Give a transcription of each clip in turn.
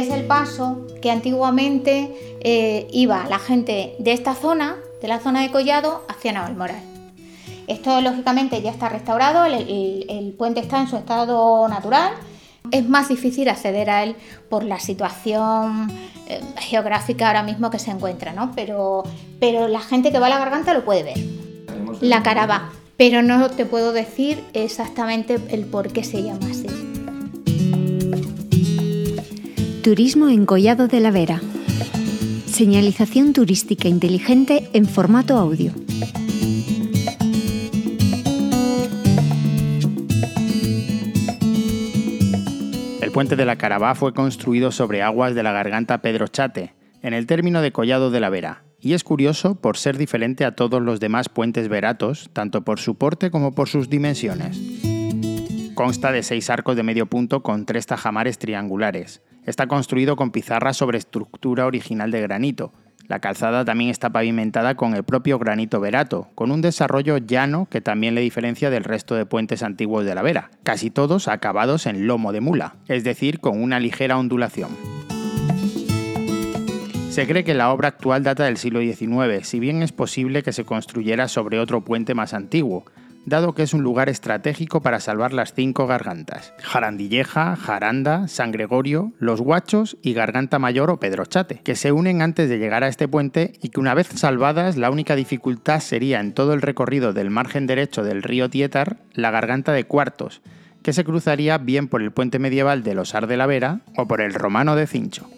es el paso que antiguamente eh, iba la gente de esta zona, de la zona de Collado, hacia Navalmoral. Esto lógicamente ya está restaurado, el, puente está en su estado natural. Es más difícil acceder a él por la situación eh, geográfica ahora mismo que se encuentra, ¿no? Pero, pero la gente que va a la garganta lo puede ver. La caraba, pero no te puedo decir exactamente el por qué se llama así. Turismo en Collado de la Vera. Señalización turística inteligente en formato audio. El puente de la Carabá fue construido sobre aguas de la garganta Pedro Chate, en el término de Collado de la Vera, y es curioso por ser diferente a todos los demás puentes veratos, tanto por su porte como por sus dimensiones. Consta de seis arcos de medio punto con tres tajamares triangulares. Está construido con pizarra sobre estructura original de granito. La calzada también está pavimentada con el propio granito verato, con un desarrollo llano que también le diferencia del resto de puentes antiguos de la Vera, casi todos acabados en lomo de mula, es decir, con una ligera ondulación. Se cree que la obra actual data del siglo XIX, si bien es posible que se construyera sobre otro puente más antiguo, dado que es un lugar estratégico para salvar las cinco gargantas, Jarandilleja, Jaranda, San Gregorio, Los Guachos y Garganta Mayor o Pedrochate, que se unen antes de llegar a este puente y que una vez salvadas la única dificultad sería en todo el recorrido del margen derecho del río Tietar la Garganta de Cuartos, que se cruzaría bien por el puente medieval de Losar de la Vera o por el romano de Cincho.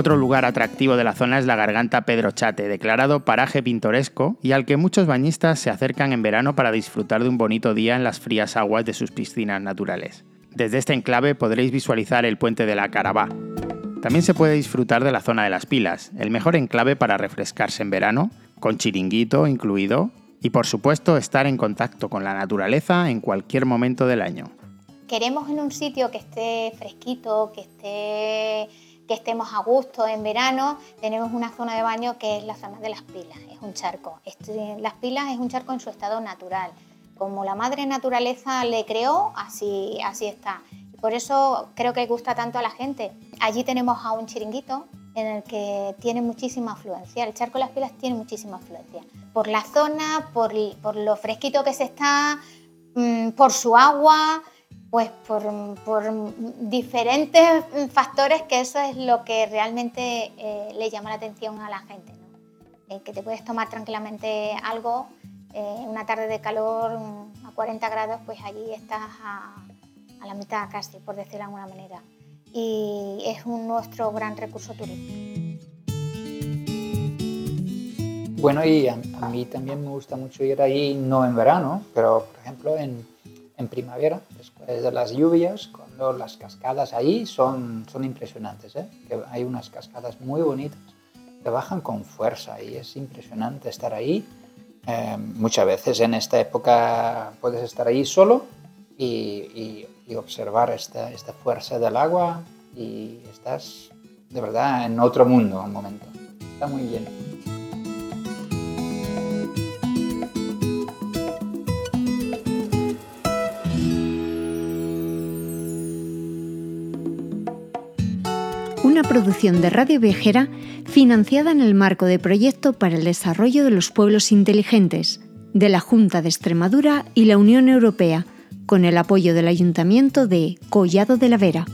Otro lugar atractivo de la zona es la Garganta Pedro Chate, declarado paraje pintoresco y al que muchos bañistas se acercan en verano para disfrutar de un bonito día en las frías aguas de sus piscinas naturales. Desde este enclave podréis visualizar el puente de la Carabá. También se puede disfrutar de la zona de las pilas, el mejor enclave para refrescarse en verano, con chiringuito incluido, y por supuesto estar en contacto con la naturaleza en cualquier momento del año. Queremos en un sitio que esté fresquito, que esté que estemos a gusto en verano, tenemos una zona de baño que es la zona de las pilas, es un charco. Este, las pilas es un charco en su estado natural. Como la madre naturaleza le creó, así, así está. por eso creo que gusta tanto a la gente. Allí tenemos a un chiringuito en el que tiene muchísima afluencia. El charco de las pilas tiene muchísima afluencia. Por la zona, por, por lo fresquito que se está, mm, por su agua, pues por, diferentes factores que eso es lo que realmente eh, le llama la atención a la gente. ¿no? que te puedes tomar tranquilamente algo, eh, una tarde de calor a 40 grados, pues allí estás a, la mitad casi, por decirlo de alguna manera. Y es un, nuestro gran recurso turístico. Bueno, y a, a mí también me gusta mucho ir ahí, no en verano, pero por ejemplo en, en primavera, después de las lluvias, cuando las cascadas ahí son, son impresionantes. ¿eh? Que hay unas cascadas muy bonitas que bajan con fuerza y es impresionante estar ahí. Eh, muchas veces en esta época puedes estar ahí solo y, y, observar esta, esta fuerza del agua y estás de verdad en otro mundo un momento. Está muy bien. Una producción de Radio Viajera financiada en el marco de Proyecto para el Desarrollo de los Pueblos Inteligentes de la Junta de Extremadura y la Unión Europea, con el apoyo del Ayuntamiento de Collado de la Vera.